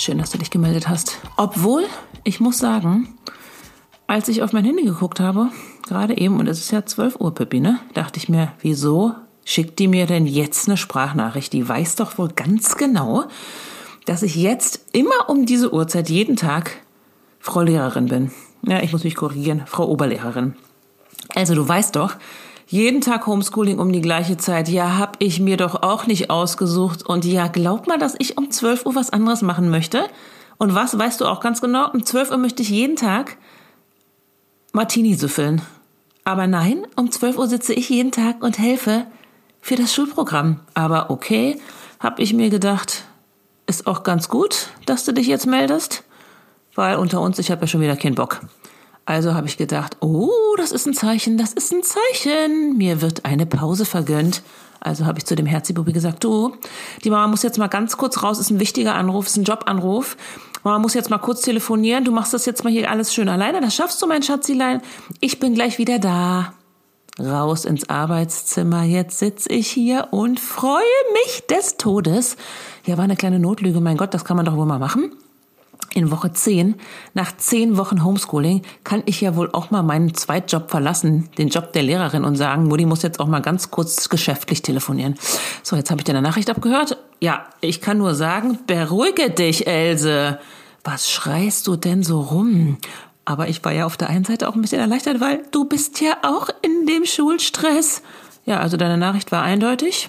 Schön, dass du dich gemeldet hast. Obwohl, ich muss sagen, als ich auf mein Handy geguckt habe, gerade eben, und es ist ja 12 Uhr, Pippi, ne, dachte ich mir, wieso schickt die mir denn jetzt eine Sprachnachricht? Die weiß doch wohl ganz genau, dass ich jetzt immer um diese Uhrzeit jeden Tag Frau Lehrerin bin. Ja, ich muss mich korrigieren, Frau Oberlehrerin. Also du weißt doch, jeden Tag Homeschooling um die gleiche Zeit. Ja, hab ich mir doch auch nicht ausgesucht. Und ja, glaub mal, dass ich um 12 Uhr was anderes machen möchte. Und was, weißt du auch ganz genau, um 12 Uhr möchte ich jeden Tag Martini süffeln. Aber nein, um 12 Uhr sitze ich jeden Tag und helfe für das Schulprogramm. Aber okay, hab ich mir gedacht, ist auch ganz gut, dass du dich jetzt meldest. Weil unter uns, ich habe ja schon wieder keinen Bock. Also habe ich gedacht, oh, das ist ein Zeichen, das ist ein Zeichen. Mir wird eine Pause vergönnt. Also habe ich zu dem Herzibubi gesagt, du, die Mama muss jetzt mal ganz kurz raus, ist ein wichtiger Anruf, ist ein Jobanruf. Mama muss jetzt mal kurz telefonieren, du machst das jetzt mal hier alles schön alleine, das schaffst du, mein Schatzilein. Ich bin gleich wieder da. Raus ins Arbeitszimmer, jetzt sitz ich hier und freue mich des Todes. Ja, war eine kleine Notlüge, mein Gott, das kann man doch wohl mal machen in Woche 10, nach 10 Wochen Homeschooling, kann ich ja wohl auch mal meinen Zweitjob verlassen, den Job der Lehrerin und sagen, Mutti muss jetzt auch mal ganz kurz geschäftlich telefonieren. So, jetzt habe ich deine Nachricht abgehört. Ja, ich kann nur sagen, beruhige dich, Else. Was schreist du denn so rum? Aber ich war ja auf der einen Seite auch ein bisschen erleichtert, weil du bist ja auch in dem Schulstress. Ja, also deine Nachricht war eindeutig.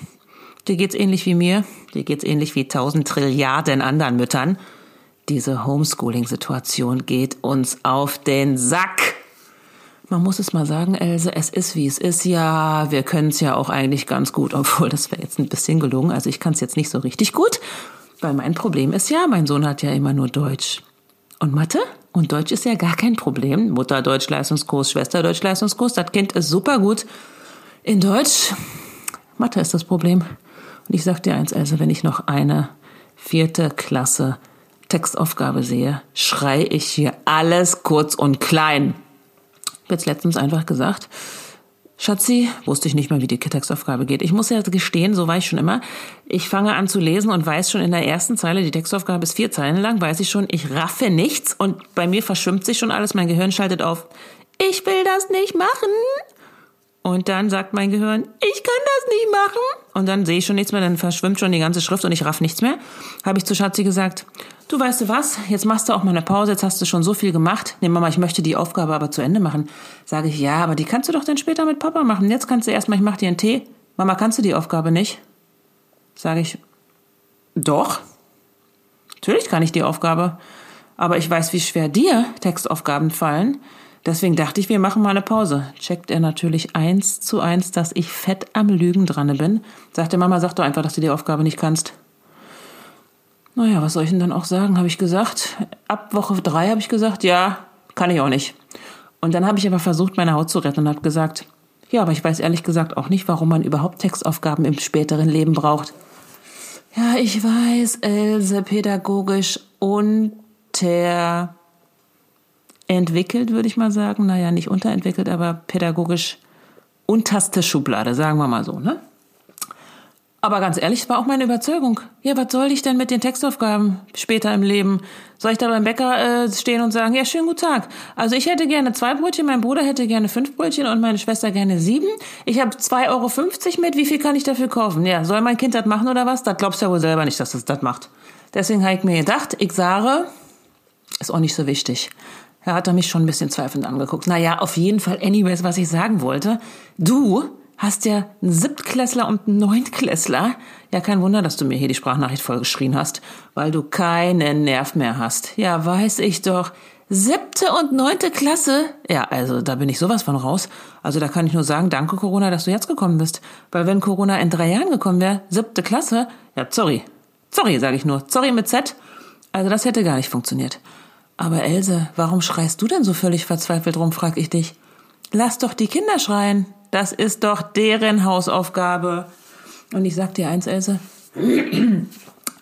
Dir geht's ähnlich wie mir. Dir geht's ähnlich wie tausend Trilliarden anderen Müttern. Diese Homeschooling-Situation geht uns auf den Sack. Man muss es mal sagen, Else, es ist wie es ist. Ja, wir können es ja auch eigentlich ganz gut, obwohl das wäre jetzt ein bisschen gelungen. Also ich kann es jetzt nicht so richtig gut, weil mein Problem ist ja, mein Sohn hat ja immer nur Deutsch und Mathe. Und Deutsch ist ja gar kein Problem. Mutter Deutsch Leistungskurs, Schwester Deutsch Leistungskurs. Das Kind ist super gut in Deutsch. Mathe ist das Problem. Und ich sag dir eins, Else, wenn ich noch eine vierte Klasse Textaufgabe sehe, schrei ich hier alles kurz und klein. Jetzt letztens einfach gesagt, Schatzi, wusste ich nicht mal, wie die Textaufgabe geht. Ich muss ja gestehen, so war ich schon immer. Ich fange an zu lesen und weiß schon in der ersten Zeile, die Textaufgabe ist vier Zeilen lang, weiß ich schon, ich raffe nichts und bei mir verschwimmt sich schon alles. Mein Gehirn schaltet auf, ich will das nicht machen. Und dann sagt mein Gehirn, ich kann das nicht machen. Und dann sehe ich schon nichts mehr, dann verschwimmt schon die ganze Schrift und ich raff nichts mehr. Habe ich zu Schatzi gesagt, du weißt du was, jetzt machst du auch mal eine Pause, jetzt hast du schon so viel gemacht. Nee, Mama, ich möchte die Aufgabe aber zu Ende machen. Sage ich, ja, aber die kannst du doch dann später mit Papa machen. Jetzt kannst du erstmal, ich mach dir einen Tee. Mama, kannst du die Aufgabe nicht? Sage ich, doch. Natürlich kann ich die Aufgabe. Aber ich weiß, wie schwer dir Textaufgaben fallen. Deswegen dachte ich, wir machen mal eine Pause. Checkt er natürlich eins zu eins, dass ich fett am Lügen dran bin. Sagte Mama, sag doch einfach, dass du die Aufgabe nicht kannst. Naja, was soll ich denn dann auch sagen, habe ich gesagt. Ab Woche drei habe ich gesagt, ja, kann ich auch nicht. Und dann habe ich aber versucht, meine Haut zu retten und habe gesagt, ja, aber ich weiß ehrlich gesagt auch nicht, warum man überhaupt Textaufgaben im späteren Leben braucht. Ja, ich weiß, Else, pädagogisch unter entwickelt, würde ich mal sagen. Naja, nicht unterentwickelt, aber pädagogisch unterste Schublade, sagen wir mal so, ne? Aber ganz ehrlich, war auch meine Überzeugung. Ja, was soll ich denn mit den Textaufgaben später im Leben? Soll ich da beim Bäcker äh, stehen und sagen, ja, schönen guten Tag. Also ich hätte gerne zwei Brötchen, mein Bruder hätte gerne fünf Brötchen und meine Schwester gerne sieben. Ich habe 2,50 Euro mit, wie viel kann ich dafür kaufen? Ja, soll mein Kind das machen oder was? Das glaubst du ja wohl selber nicht, dass es das macht. Deswegen habe ich mir gedacht, ich sage, ist auch nicht so wichtig. Er hat er mich schon ein bisschen zweifelnd angeguckt. Naja, auf jeden Fall, anyways, was ich sagen wollte. Du hast ja einen Siebtklässler und einen Neuntklässler. Ja, kein Wunder, dass du mir hier die Sprachnachricht vollgeschrien hast, weil du keinen Nerv mehr hast. Ja, weiß ich doch. Siebte und neunte Klasse? Ja, also da bin ich sowas von raus. Also da kann ich nur sagen, danke Corona, dass du jetzt gekommen bist. Weil wenn Corona in drei Jahren gekommen wäre, siebte Klasse, ja, sorry. Sorry, sage ich nur. Sorry mit Z. Also das hätte gar nicht funktioniert. Aber Else, warum schreist du denn so völlig verzweifelt rum, frag ich dich. Lass doch die Kinder schreien. Das ist doch deren Hausaufgabe. Und ich sag dir eins, Else.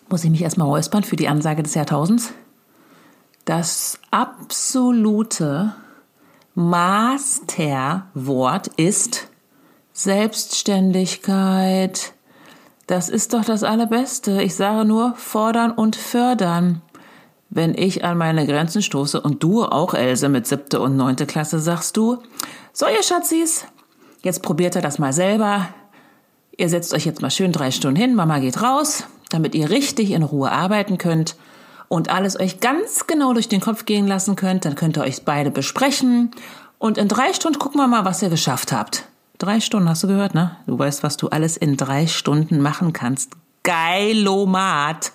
Muss ich mich erstmal räuspern für die Ansage des Jahrtausends? Das absolute Masterwort ist Selbstständigkeit. Das ist doch das Allerbeste. Ich sage nur fordern und fördern. Wenn ich an meine Grenzen stoße und du auch, Else, mit siebte und neunte Klasse, sagst du, so ihr Schatzis, jetzt probiert ihr das mal selber. Ihr setzt euch jetzt mal schön drei Stunden hin, Mama geht raus, damit ihr richtig in Ruhe arbeiten könnt und alles euch ganz genau durch den Kopf gehen lassen könnt. Dann könnt ihr euch beide besprechen und in drei Stunden gucken wir mal, was ihr geschafft habt. Drei Stunden hast du gehört, ne? Du weißt, was du alles in drei Stunden machen kannst. Geilomat.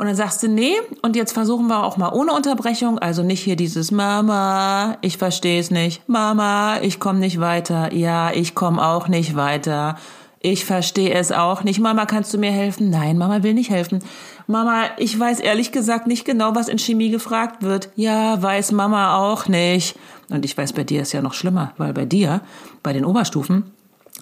Und dann sagst du, nee, und jetzt versuchen wir auch mal ohne Unterbrechung, also nicht hier dieses Mama, ich verstehe es nicht, Mama, ich komme nicht weiter, ja, ich komme auch nicht weiter, ich verstehe es auch nicht, Mama, kannst du mir helfen? Nein, Mama will nicht helfen. Mama, ich weiß ehrlich gesagt nicht genau, was in Chemie gefragt wird. Ja, weiß Mama auch nicht. Und ich weiß, bei dir ist ja noch schlimmer, weil bei dir, bei den Oberstufen,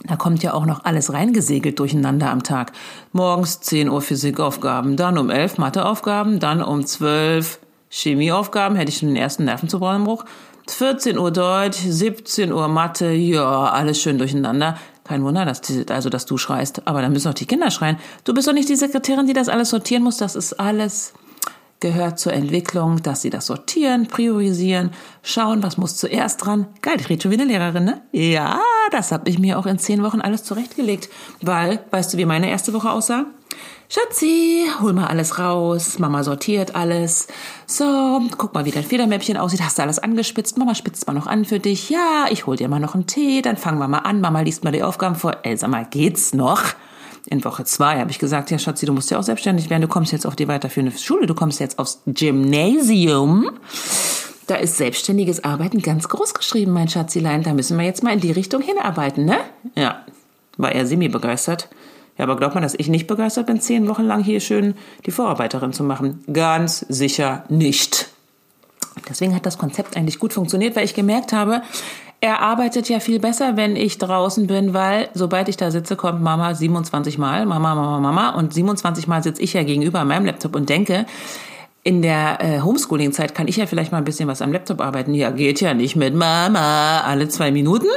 da kommt ja auch noch alles reingesegelt durcheinander am Tag. Morgens 10 Uhr Physikaufgaben, dann um 11 Matheaufgaben, dann um 12 Chemieaufgaben, hätte ich schon den ersten Nervenzusammenbruch. 14 Uhr Deutsch, 17 Uhr Mathe, ja, alles schön durcheinander. Kein Wunder, dass, also, dass du schreist. Aber dann müssen auch die Kinder schreien. Du bist doch nicht die Sekretärin, die das alles sortieren muss. Das ist alles gehört zur Entwicklung, dass sie das sortieren, priorisieren, schauen, was muss zuerst dran. Geil, ich rede schon wie eine Lehrerin, ne? Ja, das habe ich mir auch in zehn Wochen alles zurechtgelegt. Weil, weißt du, wie meine erste Woche aussah? Schatzi, hol mal alles raus. Mama sortiert alles. So, guck mal, wie dein Federmäppchen aussieht. Hast du alles angespitzt? Mama spitzt mal noch an für dich. Ja, ich hol dir mal noch einen Tee. Dann fangen wir mal an. Mama liest mal die Aufgaben vor. Ey, sag mal, geht's noch? in Woche zwei habe ich gesagt, ja Schatzi, du musst ja auch selbstständig werden, du kommst jetzt auf die weiterführende Schule, du kommst jetzt aufs Gymnasium. Da ist selbstständiges Arbeiten ganz groß geschrieben, mein Schatzilein. Da müssen wir jetzt mal in die Richtung hinarbeiten, ne? Ja, war er semi begeistert. Ja, aber glaubt man, dass ich nicht begeistert bin, zehn Wochen lang hier schön die Vorarbeiterin zu machen? Ganz sicher nicht. Deswegen hat das Konzept eigentlich gut funktioniert, weil ich gemerkt habe, er arbeitet ja viel besser, wenn ich draußen bin, weil sobald ich da sitze, kommt Mama 27 Mal, Mama, Mama, Mama und 27 Mal sitze ich ja gegenüber meinem Laptop und denke, in der äh, Homeschooling-Zeit kann ich ja vielleicht mal ein bisschen was am Laptop arbeiten. Ja, geht ja nicht mit Mama alle zwei Minuten.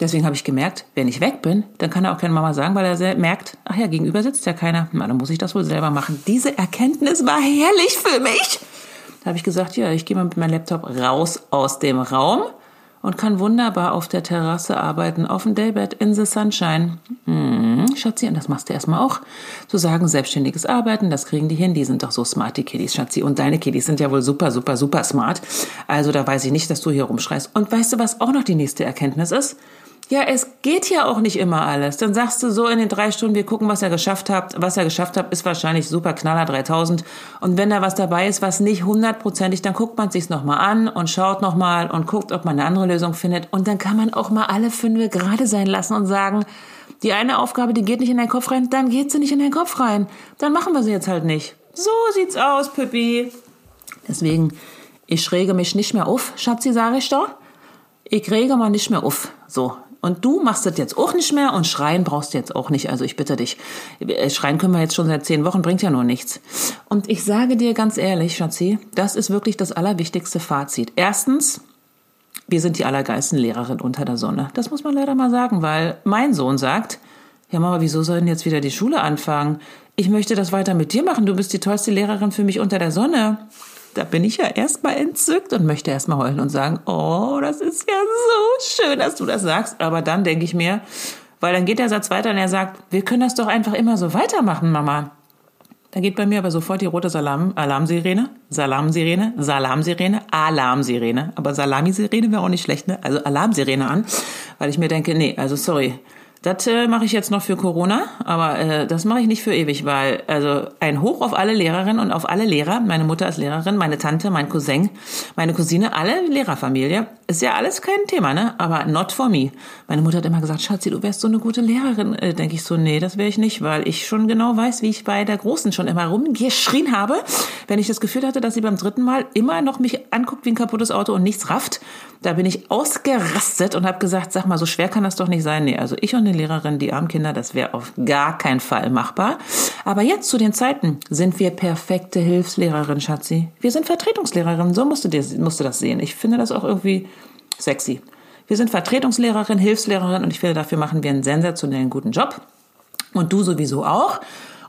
Deswegen habe ich gemerkt, wenn ich weg bin, dann kann er auch keine Mama sagen, weil er merkt, ach ja, gegenüber sitzt ja keiner. Na, dann muss ich das wohl selber machen. Diese Erkenntnis war herrlich für mich. Da habe ich gesagt, ja, ich gehe mal mit meinem Laptop raus aus dem Raum und kann wunderbar auf der Terrasse arbeiten, auf dem Daybed in the Sunshine. Hm, Schatzi, und das machst du erstmal auch. Zu sagen, selbstständiges Arbeiten, das kriegen die hin, die sind doch so smart, die Kiddies, Schatzi. Und deine Kiddies sind ja wohl super, super, super smart. Also da weiß ich nicht, dass du hier rumschreist. Und weißt du, was auch noch die nächste Erkenntnis ist? Ja, es geht ja auch nicht immer alles. Dann sagst du so in den drei Stunden, wir gucken, was er geschafft hat. Was er geschafft hat, ist wahrscheinlich super Knaller 3000. Und wenn da was dabei ist, was nicht hundertprozentig, dann guckt man sich's nochmal an und schaut nochmal und guckt, ob man eine andere Lösung findet. Und dann kann man auch mal alle fünf gerade sein lassen und sagen, die eine Aufgabe, die geht nicht in deinen Kopf rein, dann geht sie nicht in deinen Kopf rein. Dann machen wir sie jetzt halt nicht. So sieht's aus, Pippi. Deswegen, ich schräge mich nicht mehr auf, Schatzi, sage ich doch. Ich rege mal nicht mehr auf. So, und du machst das jetzt auch nicht mehr und schreien brauchst du jetzt auch nicht. Also ich bitte dich. Äh, schreien können wir jetzt schon seit zehn Wochen, bringt ja nur nichts. Und ich sage dir ganz ehrlich, Schatzi, das ist wirklich das allerwichtigste Fazit. Erstens, wir sind die allergeilsten Lehrerin unter der Sonne. Das muss man leider mal sagen, weil mein Sohn sagt, ja Mama, wieso soll denn jetzt wieder die Schule anfangen? Ich möchte das weiter mit dir machen. Du bist die tollste Lehrerin für mich unter der Sonne da bin ich ja erstmal entzückt und möchte erstmal heulen und sagen, oh, das ist ja so schön, dass du das sagst. Aber dann denke ich mir, weil dann geht der Satz weiter und er sagt, wir können das doch einfach immer so weitermachen, Mama. Da geht bei mir aber sofort die rote Salam Alarmsirene, Salamsirene, Salamsirene, Alarmsirene. Aber Salamisirene wäre auch nicht schlecht, ne? Also Alarmsirene an, weil ich mir denke, nee, also sorry, das äh, mache ich jetzt noch für Corona, aber äh, das mache ich nicht für ewig, weil also ein Hoch auf alle Lehrerinnen und auf alle Lehrer. Meine Mutter ist Lehrerin, meine Tante, mein Cousin, meine Cousine, alle Lehrerfamilie. Ist ja alles kein Thema, ne? Aber not for me. Meine Mutter hat immer gesagt, Schatzi, du wärst so eine gute Lehrerin. Äh, Denke ich so, nee, das wäre ich nicht, weil ich schon genau weiß, wie ich bei der Großen schon immer rumgeschrien habe, wenn ich das Gefühl hatte, dass sie beim dritten Mal immer noch mich anguckt wie ein kaputtes Auto und nichts rafft. Da bin ich ausgerastet und habe gesagt, sag mal, so schwer kann das doch nicht sein. Nee, also ich und eine Lehrerin, die armen Kinder, das wäre auf gar keinen Fall machbar. Aber jetzt zu den Zeiten sind wir perfekte Hilfslehrerin, Schatzi. Wir sind Vertretungslehrerin, so musst du, dir, musst du das sehen. Ich finde das auch irgendwie sexy. Wir sind Vertretungslehrerin, Hilfslehrerin und ich finde, dafür machen wir einen sensationellen guten Job. Und du sowieso auch.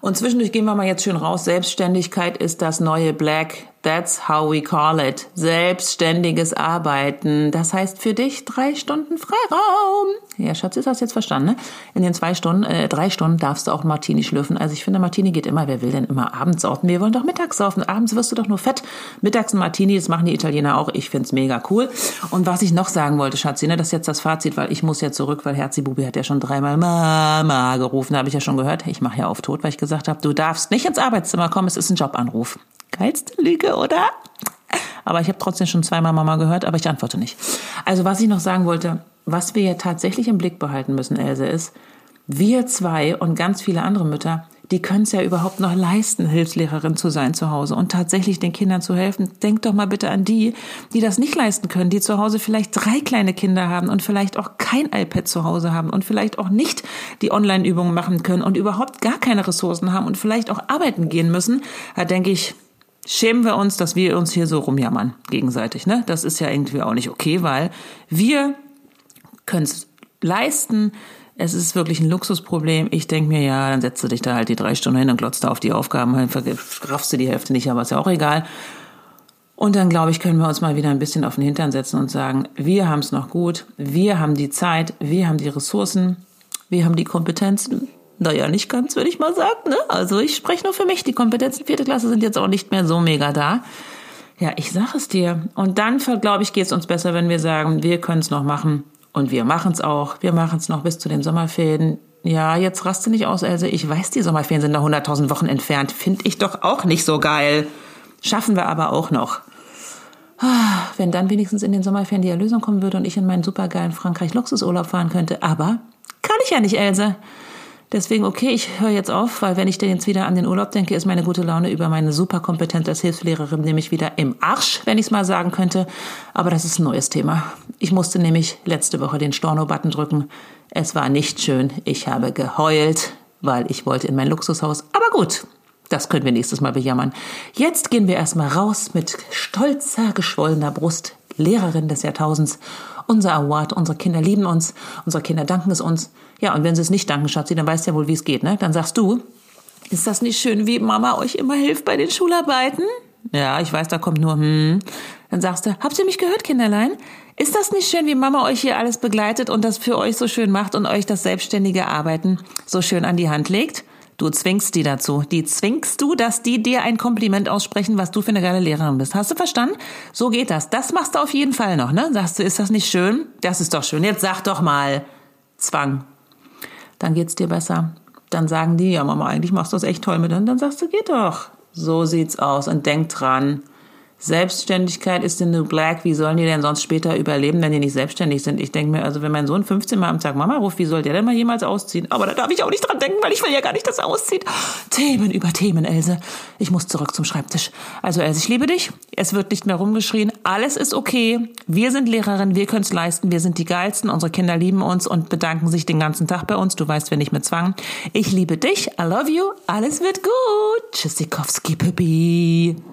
Und zwischendurch gehen wir mal jetzt schön raus. Selbstständigkeit ist das neue Black. That's how we call it. Selbstständiges Arbeiten. Das heißt für dich drei Stunden Freiraum. Ja, Schatz, ist das jetzt verstanden, ne? In den zwei Stunden, äh, drei Stunden darfst du auch Martini schlürfen. Also ich finde, Martini geht immer. Wer will denn immer abends saufen? Wir wollen doch mittags saufen. Abends wirst du doch nur fett. Mittags ein Martini, das machen die Italiener auch. Ich find's mega cool. Und was ich noch sagen wollte, Schatzi, ne, das ist jetzt das Fazit, weil ich muss ja zurück, weil Herzi-Bubi hat ja schon dreimal Mama gerufen. habe ich ja schon gehört. Ich mache ja auf tot, weil ich gesagt habe, du darfst nicht ins Arbeitszimmer kommen, es ist ein Jobanruf. Geilste Lüge, oder? Aber ich habe trotzdem schon zweimal Mama gehört, aber ich antworte nicht. Also was ich noch sagen wollte, was wir ja tatsächlich im Blick behalten müssen, Else, ist, wir zwei und ganz viele andere Mütter, die können es ja überhaupt noch leisten, Hilfslehrerin zu sein zu Hause und tatsächlich den Kindern zu helfen. Denk doch mal bitte an die, die das nicht leisten können, die zu Hause vielleicht drei kleine Kinder haben und vielleicht auch kein iPad zu Hause haben und vielleicht auch nicht die Online-Übungen machen können und überhaupt gar keine Ressourcen haben und vielleicht auch arbeiten gehen müssen. Da denke ich, schämen wir uns, dass wir uns hier so rumjammern gegenseitig. Ne? Das ist ja irgendwie auch nicht okay, weil wir können es leisten. Es ist wirklich ein Luxusproblem. Ich denke mir, ja, dann setzt du dich da halt die drei Stunden hin und glotzt da auf die Aufgaben, dann raffst du die Hälfte nicht, aber ist ja auch egal. Und dann, glaube ich, können wir uns mal wieder ein bisschen auf den Hintern setzen und sagen, wir haben es noch gut, wir haben die Zeit, wir haben die Ressourcen, wir haben die Kompetenzen, naja, nicht ganz, würde ich mal sagen. Ne? Also ich spreche nur für mich. Die Kompetenzen vierte Klasse sind jetzt auch nicht mehr so mega da. Ja, ich sage es dir. Und dann, glaube ich, geht es uns besser, wenn wir sagen, wir können es noch machen. Und wir machen es auch. Wir machen es noch bis zu den Sommerferien. Ja, jetzt raste nicht aus, Else. Ich weiß, die Sommerferien sind noch 100.000 Wochen entfernt. Finde ich doch auch nicht so geil. Schaffen wir aber auch noch. Ah, wenn dann wenigstens in den Sommerferien die Erlösung kommen würde und ich in meinen supergeilen Frankreich-Luxusurlaub fahren könnte. Aber kann ich ja nicht, Else. Deswegen, okay, ich höre jetzt auf, weil wenn ich denn jetzt wieder an den Urlaub denke, ist meine gute Laune über meine Superkompetenz als Hilfslehrerin nämlich wieder im Arsch, wenn ich es mal sagen könnte. Aber das ist ein neues Thema. Ich musste nämlich letzte Woche den Storno-Button drücken. Es war nicht schön. Ich habe geheult, weil ich wollte in mein Luxushaus. Aber gut, das können wir nächstes Mal bejammern. Jetzt gehen wir erstmal raus mit stolzer, geschwollener Brust. Lehrerin des Jahrtausends. Unser Award, unsere Kinder lieben uns, unsere Kinder danken es uns. Ja, und wenn sie es nicht danken, Schatzi, dann weißt du ja wohl, wie es geht, ne? Dann sagst du, ist das nicht schön, wie Mama euch immer hilft bei den Schularbeiten? Ja, ich weiß, da kommt nur, hm. Dann sagst du, habt ihr mich gehört, Kinderlein? Ist das nicht schön, wie Mama euch hier alles begleitet und das für euch so schön macht und euch das selbstständige Arbeiten so schön an die Hand legt? Du zwingst die dazu. Die zwingst du, dass die dir ein Kompliment aussprechen, was du für eine geile Lehrerin bist. Hast du verstanden? So geht das. Das machst du auf jeden Fall noch, ne? Sagst du, ist das nicht schön? Das ist doch schön. Jetzt sag doch mal. Zwang dann geht's dir besser. Dann sagen die, ja Mama, eigentlich machst du das echt toll mit. Und dann sagst du, geht doch. So sieht's aus. Und denk dran, Selbstständigkeit ist in New Black. Wie sollen die denn sonst später überleben, wenn die nicht selbstständig sind? Ich denke mir, also wenn mein Sohn 15 Mal am Tag Mama ruft, wie soll der denn mal jemals ausziehen? Aber da darf ich auch nicht dran denken, weil ich will ja gar nicht, dass er auszieht. Themen über Themen, Else. Ich muss zurück zum Schreibtisch. Also Else, ich liebe dich. Es wird nicht mehr rumgeschrien. Alles ist okay. Wir sind Lehrerin, wir können es leisten. Wir sind die Geilsten. Unsere Kinder lieben uns und bedanken sich den ganzen Tag bei uns. Du weißt, wir nicht mit Zwang. Ich liebe dich. I love you. Alles wird gut. Tschüssikowski, Pippi.